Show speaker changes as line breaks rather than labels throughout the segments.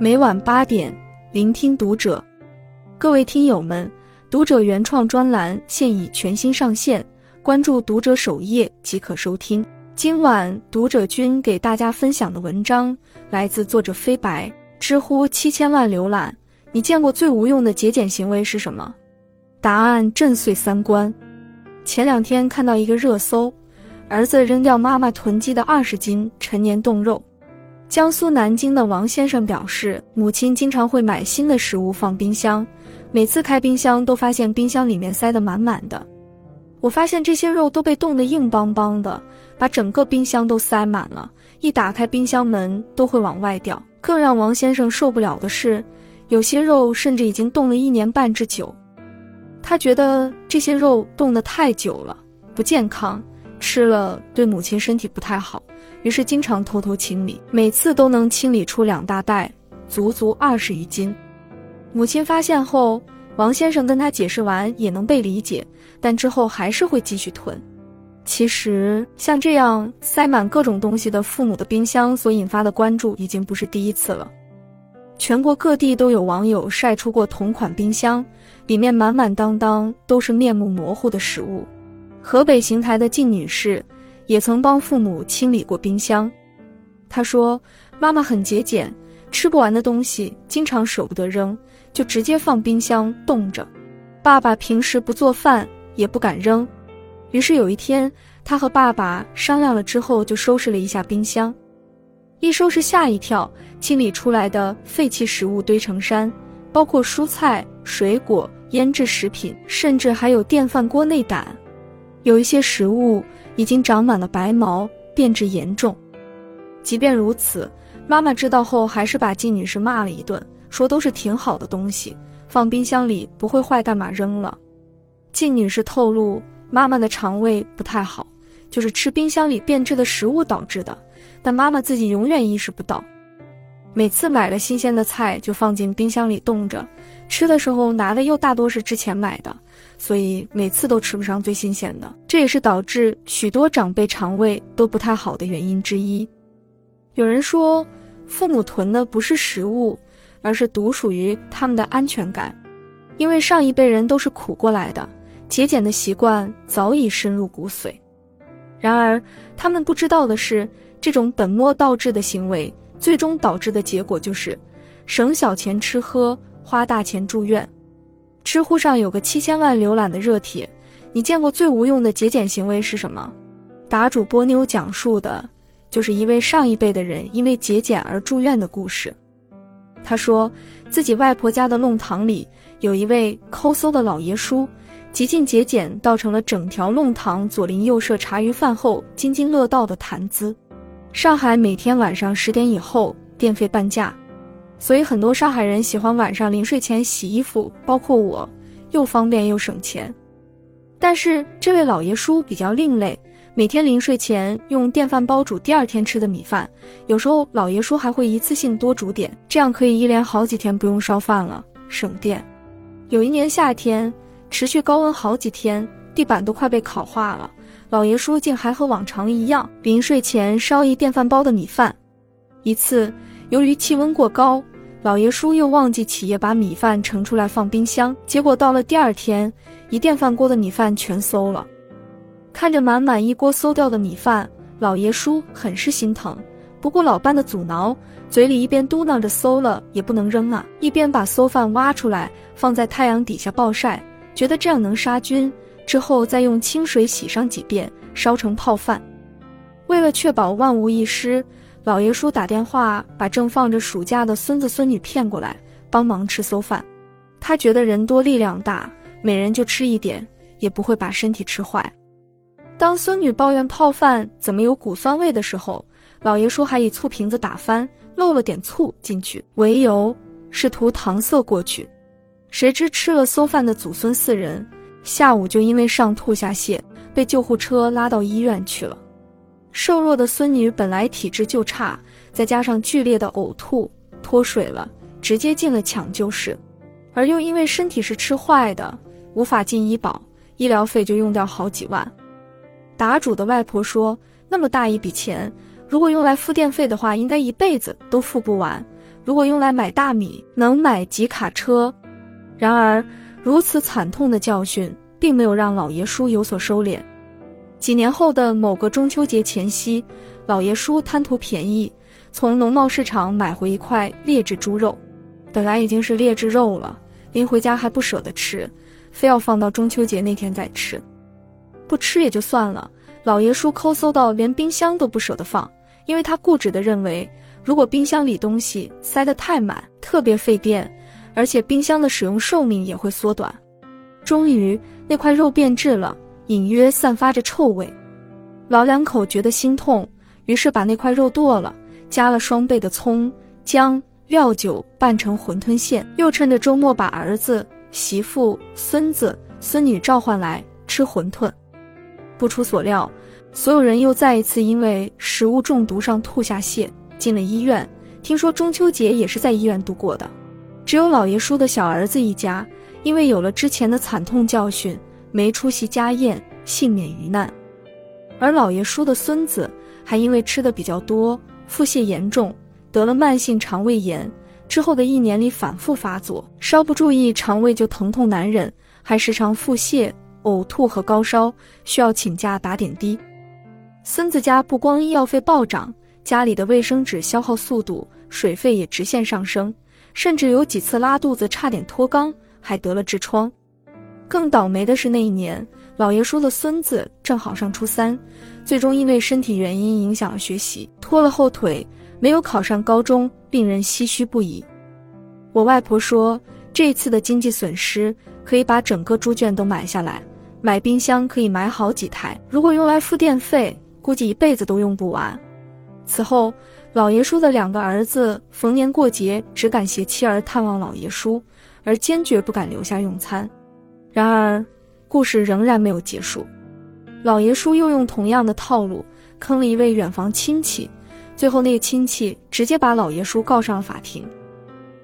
每晚八点，聆听读者。各位听友们，读者原创专栏现已全新上线，关注读者首页即可收听。今晚读者君给大家分享的文章来自作者飞白，知乎七千万浏览。你见过最无用的节俭行为是什么？答案震碎三观。前两天看到一个热搜，儿子扔掉妈妈囤积的二十斤陈年冻肉。江苏南京的王先生表示，母亲经常会买新的食物放冰箱，每次开冰箱都发现冰箱里面塞得满满的。我发现这些肉都被冻得硬邦邦的，把整个冰箱都塞满了，一打开冰箱门都会往外掉。更让王先生受不了的是，有些肉甚至已经冻了一年半之久。他觉得这些肉冻得太久了，不健康，吃了对母亲身体不太好。于是经常偷偷清理，每次都能清理出两大袋，足足二十余斤。母亲发现后，王先生跟他解释完也能被理解，但之后还是会继续囤。其实像这样塞满各种东西的父母的冰箱所引发的关注已经不是第一次了。全国各地都有网友晒出过同款冰箱，里面满满当当都是面目模糊的食物。河北邢台的靳女士。也曾帮父母清理过冰箱，她说：“妈妈很节俭，吃不完的东西经常舍不得扔，就直接放冰箱冻着。爸爸平时不做饭，也不敢扔，于是有一天，他和爸爸商量了之后，就收拾了一下冰箱。一收拾，吓一跳，清理出来的废弃食物堆成山，包括蔬菜、水果、腌制食品，甚至还有电饭锅内胆。有一些食物。”已经长满了白毛，变质严重。即便如此，妈妈知道后还是把靳女士骂了一顿，说都是挺好的东西，放冰箱里不会坏，干嘛扔了？靳女士透露，妈妈的肠胃不太好，就是吃冰箱里变质的食物导致的，但妈妈自己永远意识不到。每次买了新鲜的菜就放进冰箱里冻着，吃的时候拿的又大多是之前买的。所以每次都吃不上最新鲜的，这也是导致许多长辈肠胃都不太好的原因之一。有人说，父母囤的不是食物，而是独属于他们的安全感，因为上一辈人都是苦过来的，节俭的习惯早已深入骨髓。然而，他们不知道的是，这种本末倒置的行为，最终导致的结果就是省小钱吃喝，花大钱住院。知乎上有个七千万浏览的热帖，你见过最无用的节俭行为是什么？答主波妞讲述的就是一位上一辈的人因为节俭而住院的故事。他说自己外婆家的弄堂里有一位抠搜的老爷叔，极尽节俭，倒成了整条弄堂左邻右舍茶余饭后津津乐道的谈资。上海每天晚上十点以后电费半价。所以很多上海人喜欢晚上临睡前洗衣服，包括我，又方便又省钱。但是这位老爷叔比较另类，每天临睡前用电饭煲煮第二天吃的米饭，有时候老爷叔还会一次性多煮点，这样可以一连好几天不用烧饭了，省电。有一年夏天，持续高温好几天，地板都快被烤化了，老爷叔竟还和往常一样，临睡前烧一电饭煲的米饭。一次。由于气温过高，老爷叔又忘记起夜把米饭盛出来放冰箱，结果到了第二天，一电饭锅的米饭全馊了。看着满满一锅馊掉的米饭，老爷叔很是心疼，不顾老伴的阻挠，嘴里一边嘟囔着“馊了也不能扔啊”，一边把馊饭挖出来放在太阳底下暴晒，觉得这样能杀菌，之后再用清水洗上几遍，烧成泡饭。为了确保万无一失。老爷叔打电话把正放着暑假的孙子孙女骗过来帮忙吃馊饭，他觉得人多力量大，每人就吃一点也不会把身体吃坏。当孙女抱怨泡饭怎么有股酸味的时候，老爷叔还以醋瓶子打翻，漏了点醋进去为由，试图搪塞过去。谁知吃了馊饭的祖孙四人，下午就因为上吐下泻，被救护车拉到医院去了。瘦弱的孙女本来体质就差，再加上剧烈的呕吐、脱水了，直接进了抢救室，而又因为身体是吃坏的，无法进医保，医疗费就用掉好几万。答主的外婆说：“那么大一笔钱，如果用来付电费的话，应该一辈子都付不完。如果用来买大米，能买几卡车。然而，如此惨痛的教训并没有让老爷叔有所收敛。几年后的某个中秋节前夕，老爷叔贪图便宜，从农贸市场买回一块劣质猪肉。本来已经是劣质肉了，临回家还不舍得吃，非要放到中秋节那天再吃。不吃也就算了，老爷叔抠搜到连冰箱都不舍得放，因为他固执地认为，如果冰箱里东西塞得太满，特别费电，而且冰箱的使用寿命也会缩短。终于，那块肉变质了。隐约散发着臭味，老两口觉得心痛，于是把那块肉剁了，加了双倍的葱、姜、料酒，拌成馄饨馅。又趁着周末把儿子、媳妇、孙子、孙女召唤来吃馄饨。不出所料，所有人又再一次因为食物中毒上吐下泻，进了医院。听说中秋节也是在医院度过的。只有老爷叔的小儿子一家，因为有了之前的惨痛教训。没出席家宴，幸免于难。而老爷叔的孙子还因为吃的比较多，腹泻严重，得了慢性肠胃炎。之后的一年里反复发作，稍不注意肠胃就疼痛难忍，还时常腹泻、呕吐和高烧，需要请假打点滴。孙子家不光医药费暴涨，家里的卫生纸消耗速度、水费也直线上升，甚至有几次拉肚子差点脱肛，还得了痔疮。更倒霉的是，那一年老爷叔的孙子正好上初三，最终因为身体原因影响了学习，拖了后腿，没有考上高中，令人唏嘘不已。我外婆说，这次的经济损失可以把整个猪圈都买下来，买冰箱可以买好几台，如果用来付电费，估计一辈子都用不完。此后，老爷叔的两个儿子逢年过节只敢携妻儿探望老爷叔，而坚决不敢留下用餐。然而，故事仍然没有结束。老爷叔又用同样的套路坑了一位远房亲戚，最后那个亲戚直接把老爷叔告上了法庭。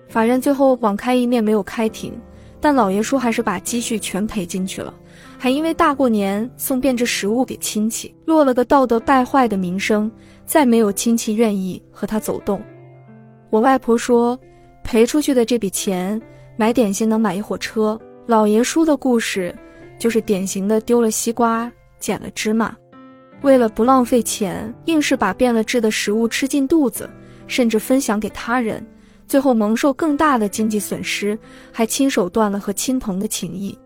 法院最后网开一面没有开庭，但老爷叔还是把积蓄全赔进去了，还因为大过年送变质食物给亲戚，落了个道德败坏的名声，再没有亲戚愿意和他走动。我外婆说，赔出去的这笔钱买点心能买一火车。老爷叔的故事，就是典型的丢了西瓜捡了芝麻，为了不浪费钱，硬是把变了质的食物吃进肚子，甚至分享给他人，最后蒙受更大的经济损失，还亲手断了和亲朋的情谊。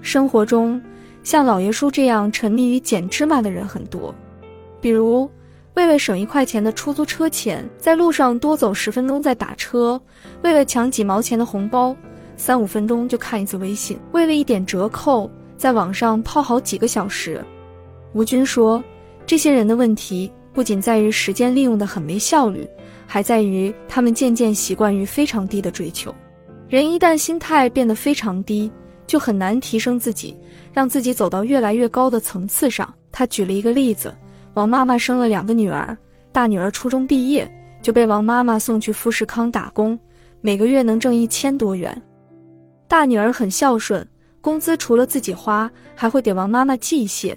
生活中，像老爷叔这样沉迷于捡芝麻的人很多，比如为了省一块钱的出租车钱，在路上多走十分钟再打车；为了抢几毛钱的红包。三五分钟就看一次微信，为了一点折扣，在网上泡好几个小时。吴军说，这些人的问题不仅在于时间利用的很没效率，还在于他们渐渐习惯于非常低的追求。人一旦心态变得非常低，就很难提升自己，让自己走到越来越高的层次上。他举了一个例子：王妈妈生了两个女儿，大女儿初中毕业就被王妈妈送去富士康打工，每个月能挣一千多元。大女儿很孝顺，工资除了自己花，还会给王妈妈寄一些。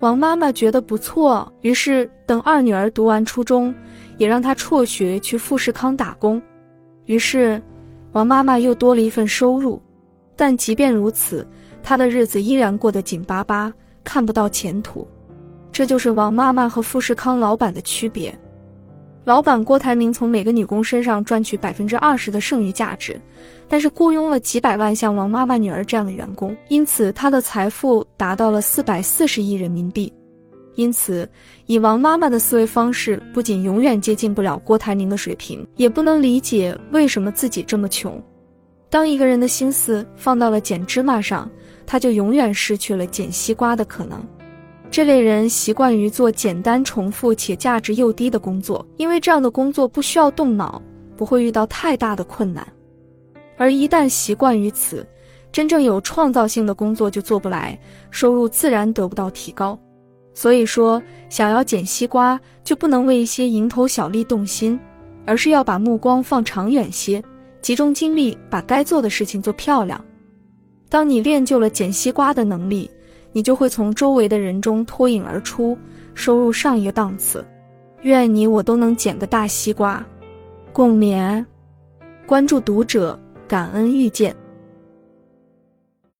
王妈妈觉得不错，于是等二女儿读完初中，也让她辍学去富士康打工。于是，王妈妈又多了一份收入。但即便如此，她的日子依然过得紧巴巴，看不到前途。这就是王妈妈和富士康老板的区别。老板郭台铭从每个女工身上赚取百分之二十的剩余价值，但是雇佣了几百万像王妈妈女儿这样的员工，因此他的财富达到了四百四十亿人民币。因此，以王妈妈的思维方式，不仅永远接近不了郭台铭的水平，也不能理解为什么自己这么穷。当一个人的心思放到了捡芝麻上，他就永远失去了捡西瓜的可能。这类人习惯于做简单、重复且价值又低的工作，因为这样的工作不需要动脑，不会遇到太大的困难。而一旦习惯于此，真正有创造性的工作就做不来，收入自然得不到提高。所以说，想要捡西瓜，就不能为一些蝇头小利动心，而是要把目光放长远些，集中精力把该做的事情做漂亮。当你练就了捡西瓜的能力。你就会从周围的人中脱颖而出，收入上一个档次。愿你我都能捡个大西瓜，共勉。关注读者，感恩遇见。